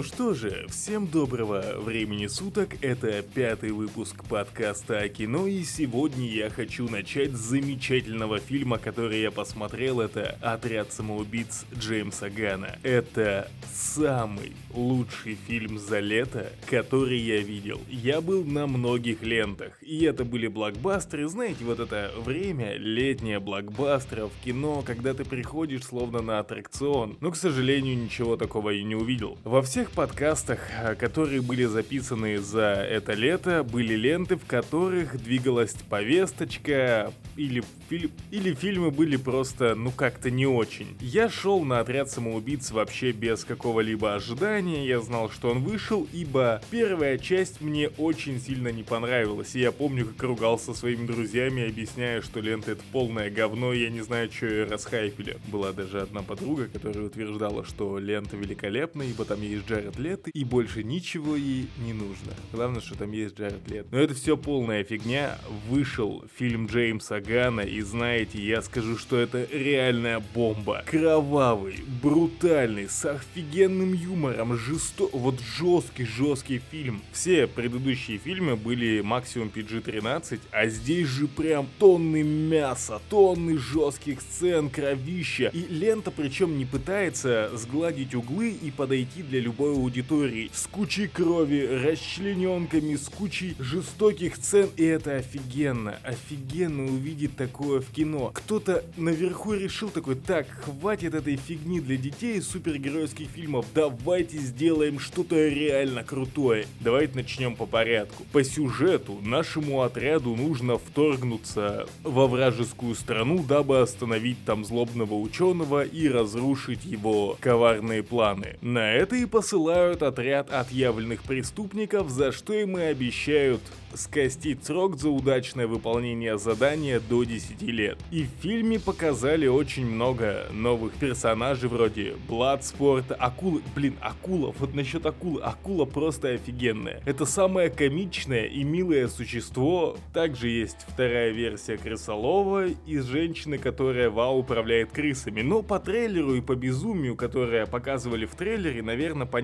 Ну что же, всем доброго времени суток, это пятый выпуск подкаста о кино, и сегодня я хочу начать с замечательного фильма, который я посмотрел, это «Отряд самоубийц» Джеймса Гана. Это самый лучший фильм за лето, который я видел. Я был на многих лентах, и это были блокбастеры, знаете, вот это время, летнее блокбастеров, кино, когда ты приходишь словно на аттракцион, но, к сожалению, ничего такого и не увидел. Во всех подкастах, э, которые были записаны за это лето, были ленты, в которых двигалась повесточка, или, фильм, или фильмы были просто, ну как-то не очень. Я шел на отряд самоубийц вообще без какого-либо ожидания, я знал, что он вышел, ибо первая часть мне очень сильно не понравилась, и я помню, как ругался своими друзьями, объясняя, что лента это полное говно, я не знаю, что ее расхайпили. Была даже одна подруга, которая утверждала, что лента великолепна, ибо там есть есть Джаред Лет, и больше ничего ей не нужно. Главное, что там есть Джаред Лет. Но это все полная фигня. Вышел фильм Джеймса Гана, и знаете, я скажу, что это реальная бомба. Кровавый, брутальный, с офигенным юмором, жесто... Вот жесткий, жесткий фильм. Все предыдущие фильмы были максимум PG-13, а здесь же прям тонны мяса, тонны жестких сцен, кровища. И лента причем не пытается сгладить углы и подойти для любой аудитории. С кучей крови, расчлененками, с кучей жестоких сцен. И это офигенно. Офигенно увидеть такое в кино. Кто-то наверху решил такой, так, хватит этой фигни для детей из супергеройских фильмов. Давайте сделаем что-то реально крутое. Давайте начнем по порядку. По сюжету нашему отряду нужно вторгнуться во вражескую страну, дабы остановить там злобного ученого и разрушить его коварные планы. На это и посылают отряд отъявленных преступников, за что им и обещают скостить срок за удачное выполнение задания до 10 лет. И в фильме показали очень много новых персонажей вроде Бладспорта, Акулы, блин, Акула, вот насчет Акулы, Акула просто офигенная. Это самое комичное и милое существо. Также есть вторая версия крысолова из женщины, которая вау управляет крысами. Но по трейлеру и по безумию, которое показывали в трейлере, наверное, понятно,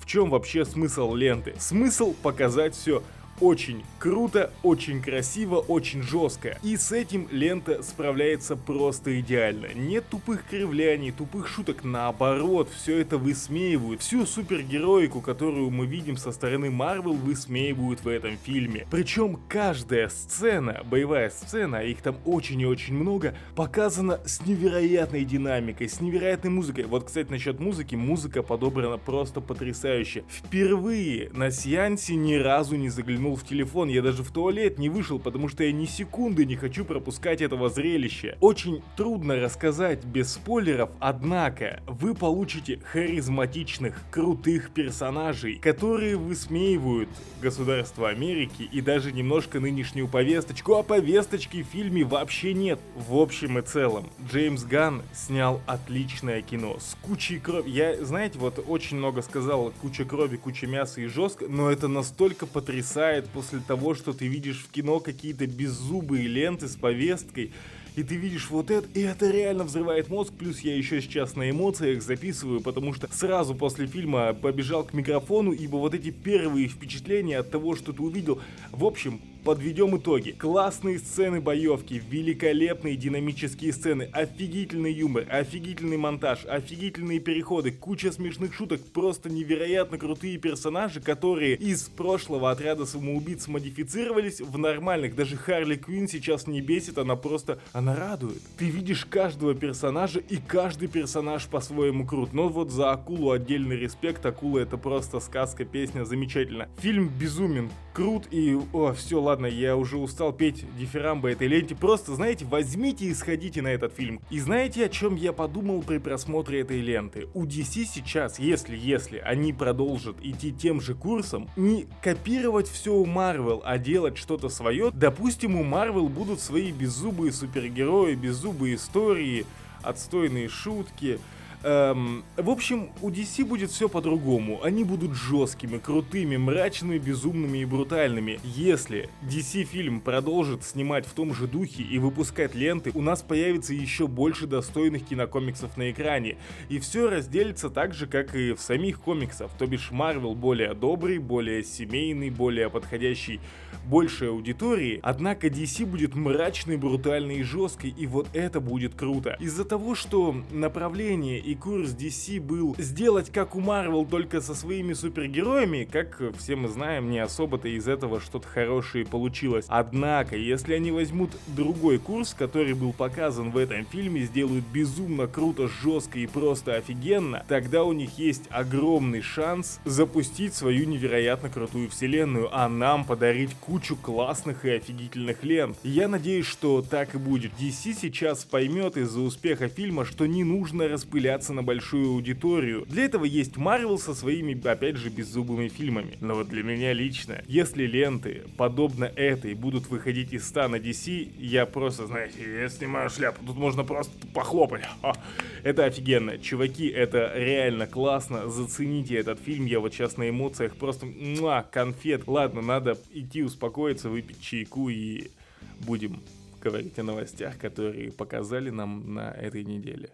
в чем вообще смысл ленты. Смысл показать все очень круто, очень красиво, очень жестко. И с этим лента справляется просто идеально. Нет тупых кривляний, тупых шуток, наоборот, все это высмеивают. Всю супергероику, которую мы видим со стороны Марвел, высмеивают в этом фильме. Причем каждая сцена, боевая сцена, а их там очень и очень много, показана с невероятной динамикой, с невероятной музыкой. Вот, кстати, насчет музыки, музыка подобрана просто потрясающе. Впервые на сеансе ни разу не заглянул заглянул в телефон, я даже в туалет не вышел, потому что я ни секунды не хочу пропускать этого зрелища. Очень трудно рассказать без спойлеров, однако вы получите харизматичных, крутых персонажей, которые высмеивают государство Америки и даже немножко нынешнюю повесточку, а повесточки в фильме вообще нет. В общем и целом, Джеймс Ганн снял отличное кино с кучей крови. Я, знаете, вот очень много сказал, куча крови, куча мяса и жестко, но это настолько потрясает бывает после того, что ты видишь в кино какие-то беззубые ленты с повесткой, и ты видишь вот это, и это реально взрывает мозг, плюс я еще сейчас на эмоциях записываю, потому что сразу после фильма побежал к микрофону, ибо вот эти первые впечатления от того, что ты увидел, в общем, подведем итоги. Классные сцены боевки, великолепные динамические сцены, офигительный юмор, офигительный монтаж, офигительные переходы, куча смешных шуток, просто невероятно крутые персонажи, которые из прошлого отряда самоубийц модифицировались в нормальных. Даже Харли Квин сейчас не бесит, она просто, она радует. Ты видишь каждого персонажа, и каждый персонаж по-своему крут. Но вот за Акулу отдельный респект, Акула это просто сказка, песня, замечательно. Фильм безумен, крут и, о, все, ладно ладно, я уже устал петь дифирамбы этой ленте. Просто, знаете, возьмите и сходите на этот фильм. И знаете, о чем я подумал при просмотре этой ленты? У DC сейчас, если, если они продолжат идти тем же курсом, не копировать все у Marvel, а делать что-то свое, допустим, у Marvel будут свои беззубые супергерои, беззубые истории, отстойные шутки, Эм, в общем, у DC будет все по-другому. Они будут жесткими, крутыми, мрачными, безумными и брутальными. Если DC фильм продолжит снимать в том же духе и выпускать ленты, у нас появится еще больше достойных кинокомиксов на экране. И все разделится так же, как и в самих комиксах. То бишь Марвел более добрый, более семейный, более подходящий большей аудитории. Однако DC будет мрачный, брутальный и жесткий. И вот это будет круто. Из-за того, что направление и курс DC был сделать как у Marvel, только со своими супергероями, как все мы знаем, не особо-то из этого что-то хорошее получилось. Однако, если они возьмут другой курс, который был показан в этом фильме, сделают безумно круто, жестко и просто офигенно, тогда у них есть огромный шанс запустить свою невероятно крутую вселенную, а нам подарить кучу классных и офигительных лент. Я надеюсь, что так и будет. DC сейчас поймет из-за успеха фильма, что не нужно распыляться распыляться на большую аудиторию. Для этого есть Марвел со своими, опять же, беззубыми фильмами. Но вот для меня лично, если ленты, подобно этой, будут выходить из стана DC, я просто, знаете, я снимаю шляпу, тут можно просто похлопать. Это офигенно. Чуваки, это реально классно. Зацените этот фильм, я вот сейчас на эмоциях просто муа, конфет. Ладно, надо идти успокоиться, выпить чайку и будем говорить о новостях, которые показали нам на этой неделе.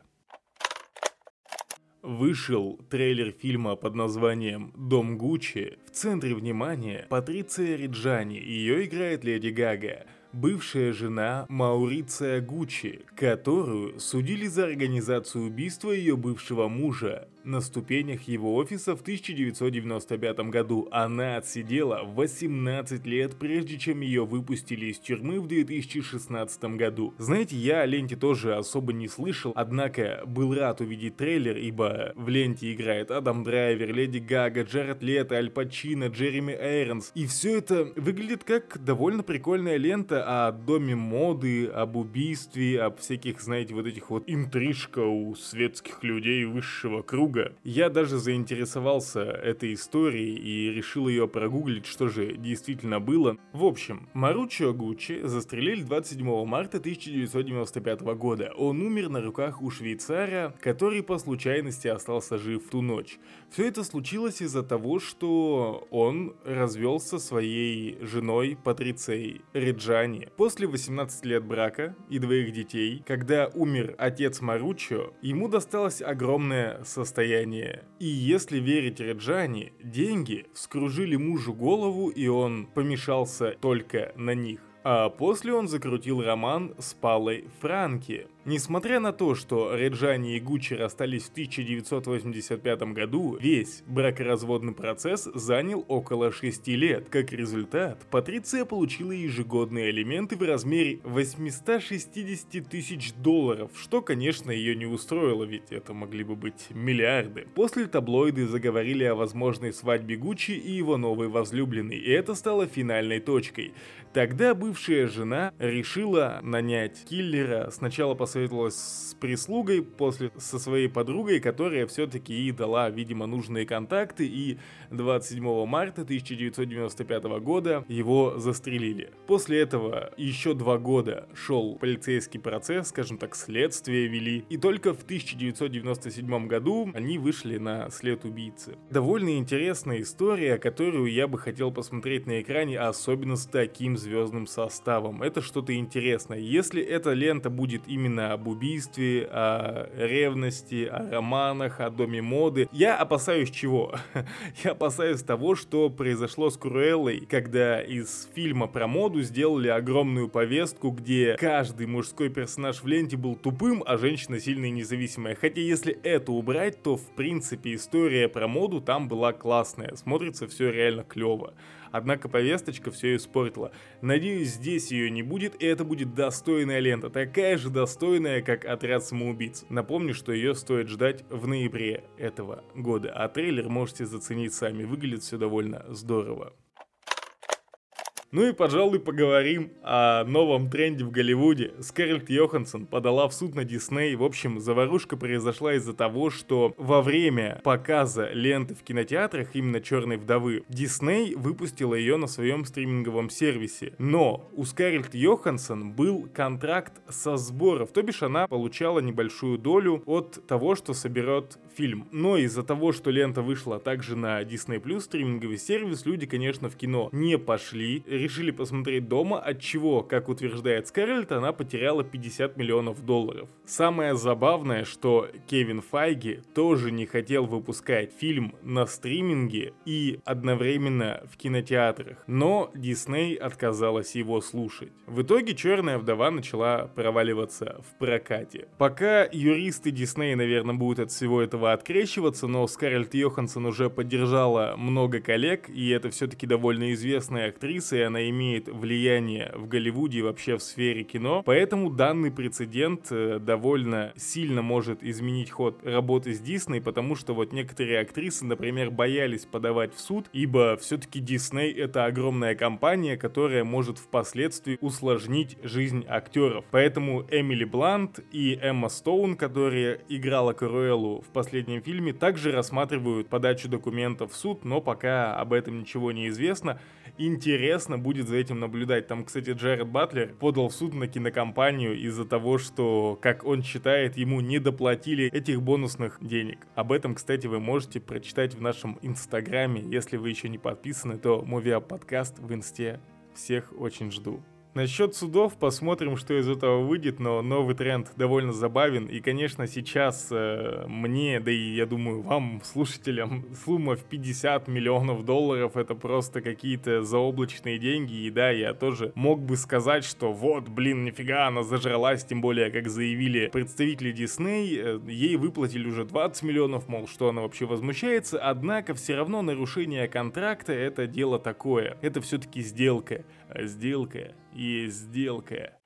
Вышел трейлер фильма под названием «Дом Гуччи». В центре внимания Патриция Риджани, ее играет Леди Гага бывшая жена Мауриция Гуччи, которую судили за организацию убийства ее бывшего мужа. На ступенях его офиса в 1995 году она отсидела 18 лет, прежде чем ее выпустили из тюрьмы в 2016 году. Знаете, я о ленте тоже особо не слышал, однако был рад увидеть трейлер, ибо в ленте играет Адам Драйвер, Леди Гага, Джаред Лето, Аль Пачино, Джереми Эйронс. И все это выглядит как довольно прикольная лента о доме моды, об убийстве, об всяких, знаете, вот этих вот интрижка у светских людей высшего круга друга. Я даже заинтересовался этой историей и решил ее прогуглить, что же действительно было. В общем, Маручио Гуччи застрелили 27 марта 1995 года. Он умер на руках у швейцара, который по случайности остался жив в ту ночь. Все это случилось из-за того, что он развелся своей женой Патрицией Реджани. После 18 лет брака и двоих детей, когда умер отец Маручио, ему досталось огромное состояние. И если верить Реджани, деньги вскружили мужу голову, и он помешался только на них. А после он закрутил роман с Палой Франки, Несмотря на то, что Реджани и Гуччи расстались в 1985 году, весь бракоразводный процесс занял около 6 лет. Как результат, Патриция получила ежегодные алименты в размере 860 тысяч долларов, что, конечно, ее не устроило, ведь это могли бы быть миллиарды. После таблоиды заговорили о возможной свадьбе Гуччи и его новой возлюбленной, и это стало финальной точкой. Тогда бывшая жена решила нанять киллера сначала по посоветовалась с прислугой, после со своей подругой, которая все-таки ей дала, видимо, нужные контакты, и 27 марта 1995 года его застрелили. После этого еще два года шел полицейский процесс, скажем так, следствие вели, и только в 1997 году они вышли на след убийцы. Довольно интересная история, которую я бы хотел посмотреть на экране, особенно с таким звездным составом. Это что-то интересное. Если эта лента будет именно именно об убийстве, о ревности, о романах, о доме моды. Я опасаюсь чего? Я опасаюсь того, что произошло с Круэллой, когда из фильма про моду сделали огромную повестку, где каждый мужской персонаж в ленте был тупым, а женщина сильная и независимая. Хотя если это убрать, то в принципе история про моду там была классная. Смотрится все реально клево. Однако повесточка все испортила. Надеюсь, здесь ее не будет, и это будет достойная лента, такая же достойная, как «Отряд самоубийц». Напомню, что ее стоит ждать в ноябре этого года, а трейлер можете заценить сами, выглядит все довольно здорово. Ну и, пожалуй, поговорим о новом тренде в Голливуде. Скарлетт Йоханссон подала в суд на Дисней. В общем, заварушка произошла из-за того, что во время показа ленты в кинотеатрах, именно «Черной вдовы», Дисней выпустила ее на своем стриминговом сервисе. Но у Скарлетт Йоханссон был контракт со сборов, то бишь она получала небольшую долю от того, что соберет фильм. Но из-за того, что лента вышла также на Disney Plus стриминговый сервис, люди, конечно, в кино не пошли, решили посмотреть дома, от чего, как утверждает Скарлетт, она потеряла 50 миллионов долларов. Самое забавное, что Кевин Файги тоже не хотел выпускать фильм на стриминге и одновременно в кинотеатрах, но Дисней отказалась его слушать. В итоге «Черная вдова» начала проваливаться в прокате. Пока юристы Дисней, наверное, будут от всего этого открещиваться, но Скарлетт Йоханссон уже поддержала много коллег, и это все-таки довольно известная актриса, и она имеет влияние в Голливуде и вообще в сфере кино. Поэтому данный прецедент э, довольно сильно может изменить ход работы с Дисней, потому что вот некоторые актрисы, например, боялись подавать в суд, ибо все-таки Дисней это огромная компания, которая может впоследствии усложнить жизнь актеров. Поэтому Эмили Блант и Эмма Стоун, которая играла Каруэлу в последнем фильме, также рассматривают подачу документов в суд, но пока об этом ничего не известно. Интересно будет за этим наблюдать. Там, кстати, Джаред Батлер подал в суд на кинокомпанию из-за того, что, как он считает, ему не доплатили этих бонусных денег. Об этом, кстати, вы можете прочитать в нашем инстаграме. Если вы еще не подписаны, то Movie подкаст в инсте. Всех очень жду. Насчет судов посмотрим, что из этого выйдет, но новый тренд довольно забавен. И, конечно, сейчас э, мне, да и я думаю вам, слушателям, сумма в 50 миллионов долларов это просто какие-то заоблачные деньги. И да, я тоже мог бы сказать, что вот, блин, нифига она зажралась, тем более, как заявили представители Дисней, э, ей выплатили уже 20 миллионов, мол, что она вообще возмущается. Однако все равно нарушение контракта это дело такое. Это все-таки сделка. Сделка есть сделка.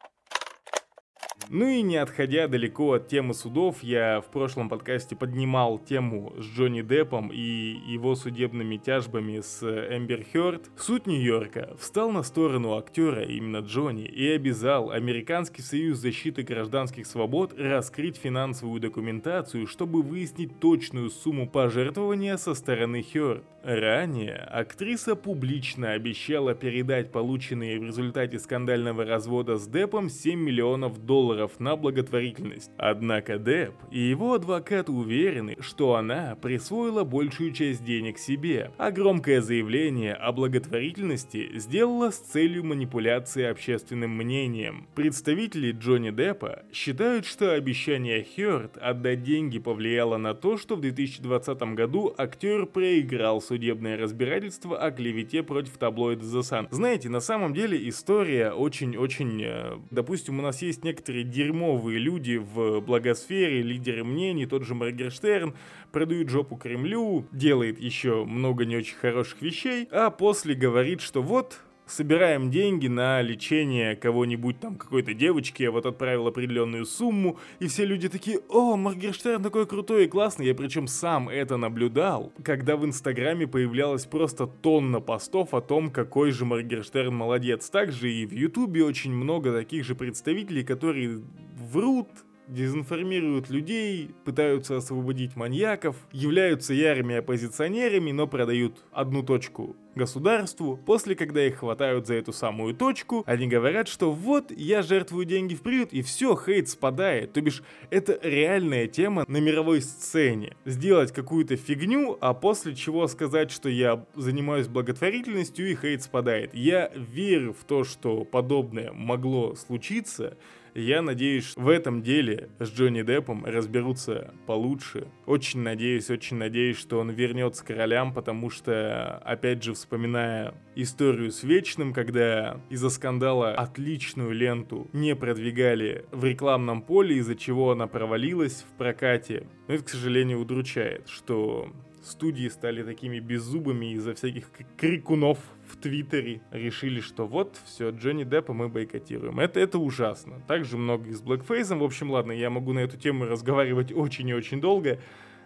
Ну и не отходя далеко от темы судов, я в прошлом подкасте поднимал тему с Джонни Деппом и его судебными тяжбами с Эмбер Хёрд. Суд Нью-Йорка встал на сторону актера, именно Джонни, и обязал Американский союз защиты гражданских свобод раскрыть финансовую документацию, чтобы выяснить точную сумму пожертвования со стороны Хёрд. Ранее актриса публично обещала передать полученные в результате скандального развода с Деппом 7 миллионов долларов на благотворительность. Однако Депп и его адвокат уверены, что она присвоила большую часть денег себе, а громкое заявление о благотворительности сделала с целью манипуляции общественным мнением. Представители Джонни Деппа считают, что обещание Хёрд отдать деньги повлияло на то, что в 2020 году актер проиграл суд судебное разбирательство о клевете против таблоида The Sun. Знаете, на самом деле история очень-очень... Э, допустим, у нас есть некоторые дерьмовые люди в благосфере, лидеры мнений, тот же Моргенштерн, продают жопу Кремлю, делает еще много не очень хороших вещей, а после говорит, что вот, собираем деньги на лечение кого-нибудь, там, какой-то девочки, я вот отправил определенную сумму, и все люди такие, о, Моргенштерн такой крутой и классный, я причем сам это наблюдал, когда в Инстаграме появлялась просто тонна постов о том, какой же Моргенштерн молодец. Также и в Ютубе очень много таких же представителей, которые врут, дезинформируют людей, пытаются освободить маньяков, являются ярыми оппозиционерами, но продают одну точку государству. После, когда их хватают за эту самую точку, они говорят, что вот, я жертвую деньги в приют, и все, хейт спадает. То бишь, это реальная тема на мировой сцене. Сделать какую-то фигню, а после чего сказать, что я занимаюсь благотворительностью, и хейт спадает. Я верю в то, что подобное могло случиться, я надеюсь, в этом деле с Джонни Деппом разберутся получше. Очень надеюсь, очень надеюсь, что он вернется к королям, потому что, опять же, вспоминая историю с Вечным, когда из-за скандала отличную ленту не продвигали в рекламном поле, из-за чего она провалилась в прокате. Но это, к сожалению, удручает, что студии стали такими беззубыми из-за всяких крикунов в Твиттере. Решили, что вот, все, Джонни Деппа мы бойкотируем. Это, это ужасно. Также много и с Блэкфейсом. В общем, ладно, я могу на эту тему разговаривать очень и очень долго.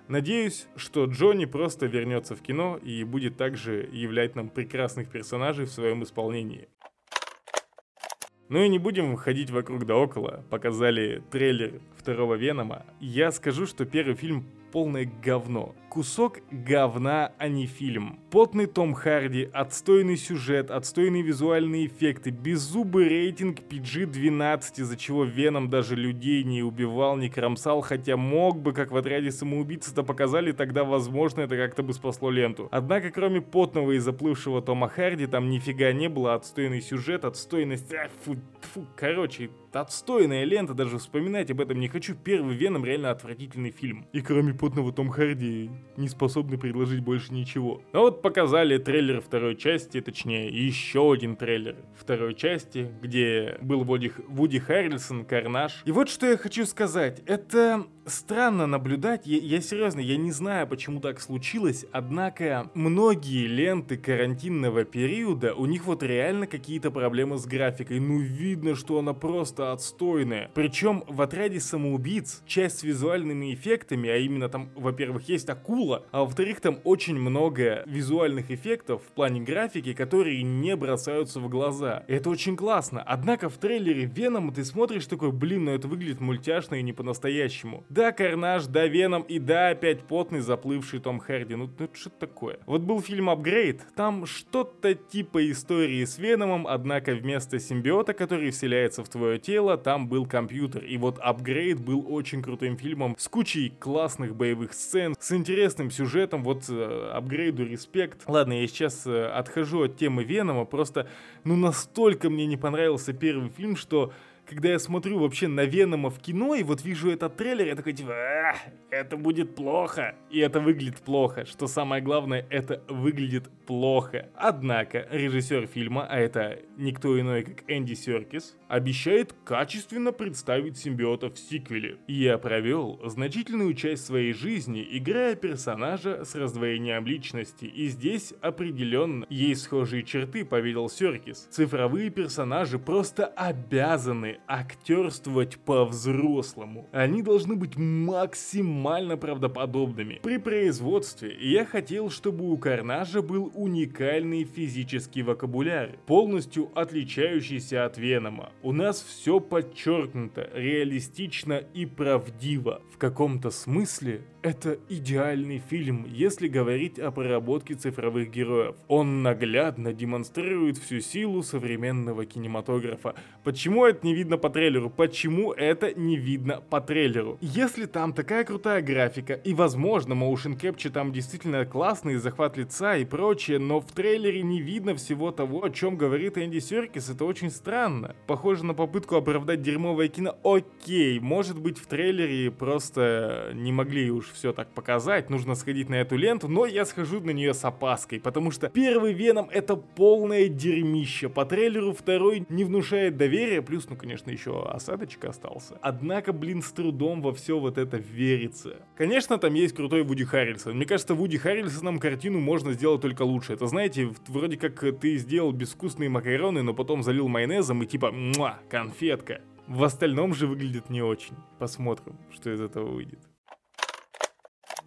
Надеюсь, что Джонни просто вернется в кино и будет также являть нам прекрасных персонажей в своем исполнении. Ну и не будем ходить вокруг да около. Показали трейлер второго Венома. Я скажу, что первый фильм полное говно. Кусок говна, а не фильм. Потный Том Харди, отстойный сюжет, отстойные визуальные эффекты, беззубый рейтинг PG-12, из-за чего Веном даже людей не убивал, не кромсал, хотя мог бы, как в отряде самоубийц это показали, тогда возможно это как-то бы спасло ленту. Однако кроме потного и заплывшего Тома Харди там нифига не было, отстойный сюжет, отстойность, а, фу, фу, короче, отстойная лента, даже вспоминать об этом не хочу. Первый Веном реально отвратительный фильм. И кроме потного Том Харди не способны предложить больше ничего. Но вот показали трейлер второй части, точнее еще один трейлер второй части, где был Вуди, Вуди Харрельсон, Карнаж. И вот что я хочу сказать. Это странно наблюдать, я, я серьезно, я не знаю, почему так случилось, однако многие ленты карантинного периода, у них вот реально какие-то проблемы с графикой. Ну видно, что она просто отстойная. Причем в отряде самоубийц часть с визуальными эффектами, а именно там, во-первых, есть акула, а во-вторых, там очень много визуальных эффектов в плане графики, которые не бросаются в глаза. Это очень классно. Однако в трейлере Веном ты смотришь такой, блин, ну это выглядит мультяшно и не по-настоящему. Да, Карнаж, да, Веном и да, опять потный заплывший Том Харди. Ну, ну что такое? Вот был фильм Апгрейд, там что-то типа истории с Веномом, однако вместо симбиота, который вселяется в твое тело, там был компьютер. И вот Апгрейд был очень крутым фильмом с кучей классных боевых сцен, с интересным сюжетом, вот э, Апгрейду респект. Ладно, я сейчас э, отхожу от темы Венома, просто ну настолько мне не понравился первый фильм, что когда я смотрю вообще на Венома в кино, и вот вижу этот трейлер, я такой типа, это будет плохо. И это выглядит плохо. Что самое главное, это выглядит плохо. Однако, режиссер фильма, а это никто иной, как Энди Серкис, обещает качественно представить симбиота в сиквеле. Я провел значительную часть своей жизни, играя персонажа с раздвоением личности, и здесь определенно есть схожие черты, поведал Серкис. Цифровые персонажи просто обязаны актерствовать по-взрослому. Они должны быть максимально правдоподобными. При производстве я хотел, чтобы у Карнажа был уникальный физический вокабуляр, полностью отличающийся от Венома. У нас все подчеркнуто, реалистично и правдиво. В каком-то смысле это идеальный фильм, если говорить о проработке цифровых героев. Он наглядно демонстрирует всю силу современного кинематографа. Почему это не видно по трейлеру? Почему это не видно по трейлеру? Если там такая крутая графика, и возможно motion capture там действительно классный, захват лица и прочее, но в трейлере не видно всего того, о чем говорит Энди Серкис, это очень странно. Похоже на попытку оправдать дерьмовое кино. Окей, может быть в трейлере просто не могли уж все так показать, нужно сходить на эту ленту, но я схожу на нее с опаской, потому что первый Веном это полное дерьмище, по трейлеру второй не внушает доверия, плюс, ну, конечно, еще осадочек остался. Однако, блин, с трудом во все вот это верится. Конечно, там есть крутой Вуди Харрельсон. Мне кажется, Вуди Харрельсоном картину можно сделать только лучше. Это, знаете, вроде как ты сделал безвкусные макароны, но потом залил майонезом и типа, муа, конфетка. В остальном же выглядит не очень. Посмотрим, что из этого выйдет.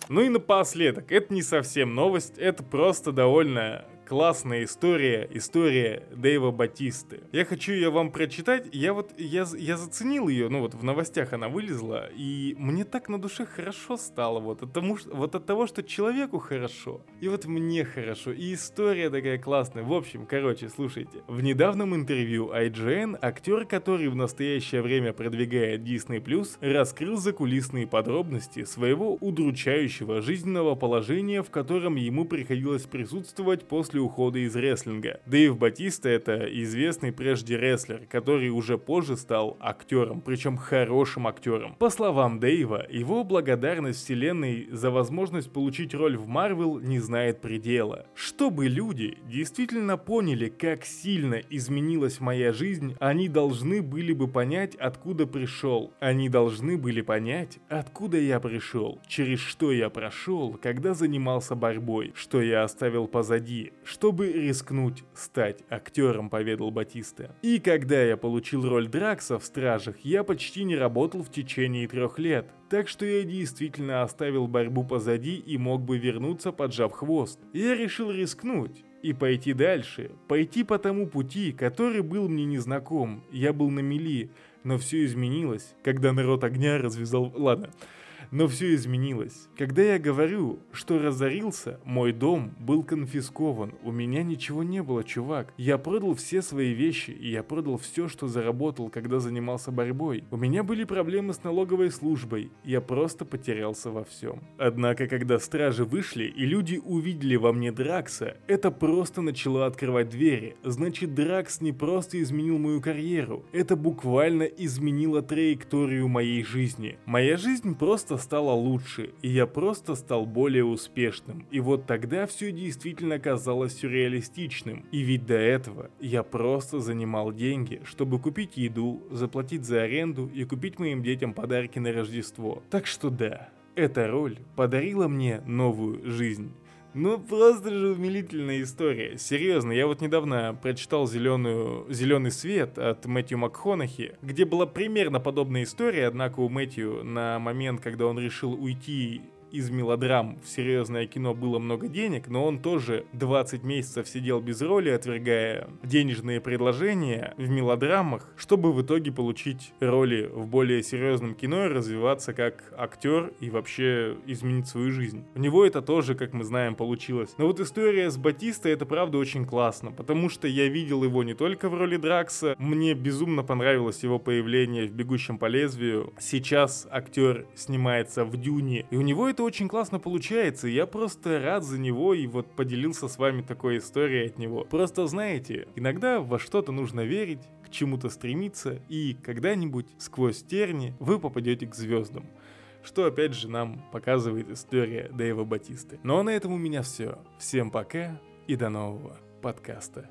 Ну и напоследок, это не совсем новость, это просто довольно классная история, история Дэйва Батисты. Я хочу ее вам прочитать. Я вот, я, я заценил ее, ну вот в новостях она вылезла, и мне так на душе хорошо стало вот от, тому, вот от того, что человеку хорошо, и вот мне хорошо, и история такая классная. В общем, короче, слушайте. В недавнем интервью IGN актер, который в настоящее время продвигает Disney+, раскрыл закулисные подробности своего удручающего жизненного положения, в котором ему приходилось присутствовать после ухода из рестлинга. Дэйв Батиста это известный прежде рестлер, который уже позже стал актером, причем хорошим актером. По словам Дэйва, его благодарность вселенной за возможность получить роль в Марвел не знает предела. Чтобы люди действительно поняли, как сильно изменилась моя жизнь, они должны были бы понять, откуда пришел. Они должны были понять, откуда я пришел, через что я прошел, когда занимался борьбой, что я оставил позади, чтобы рискнуть стать актером, поведал Батиста. И когда я получил роль Дракса в Стражах, я почти не работал в течение трех лет, так что я действительно оставил борьбу позади и мог бы вернуться, поджав хвост. Я решил рискнуть и пойти дальше, пойти по тому пути, который был мне незнаком. Я был на мели, но все изменилось, когда народ огня развязал... Ладно, но все изменилось. Когда я говорю, что разорился, мой дом был конфискован. У меня ничего не было, чувак. Я продал все свои вещи, и я продал все, что заработал, когда занимался борьбой. У меня были проблемы с налоговой службой. Я просто потерялся во всем. Однако, когда стражи вышли, и люди увидели во мне Дракса, это просто начало открывать двери. Значит, Дракс не просто изменил мою карьеру. Это буквально изменило траекторию моей жизни. Моя жизнь просто стало лучше, и я просто стал более успешным. И вот тогда все действительно казалось сюрреалистичным. И ведь до этого я просто занимал деньги, чтобы купить еду, заплатить за аренду и купить моим детям подарки на Рождество. Так что да, эта роль подарила мне новую жизнь. Ну, просто же умилительная история. Серьезно, я вот недавно прочитал зеленую, «Зеленый свет» от Мэтью МакХонахи, где была примерно подобная история, однако у Мэтью на момент, когда он решил уйти из мелодрам в серьезное кино было много денег, но он тоже 20 месяцев сидел без роли, отвергая денежные предложения в мелодрамах, чтобы в итоге получить роли в более серьезном кино и развиваться как актер и вообще изменить свою жизнь. У него это тоже, как мы знаем, получилось. Но вот история с Батиста это правда очень классно, потому что я видел его не только в роли Дракса, мне безумно понравилось его появление в «Бегущем по лезвию». Сейчас актер снимается в «Дюне», и у него очень классно получается, я просто рад за него и вот поделился с вами такой историей от него. Просто знаете, иногда во что-то нужно верить, к чему-то стремиться, и когда-нибудь сквозь терни вы попадете к звездам что опять же нам показывает история Дэйва Батисты. Ну а на этом у меня все. Всем пока и до нового подкаста.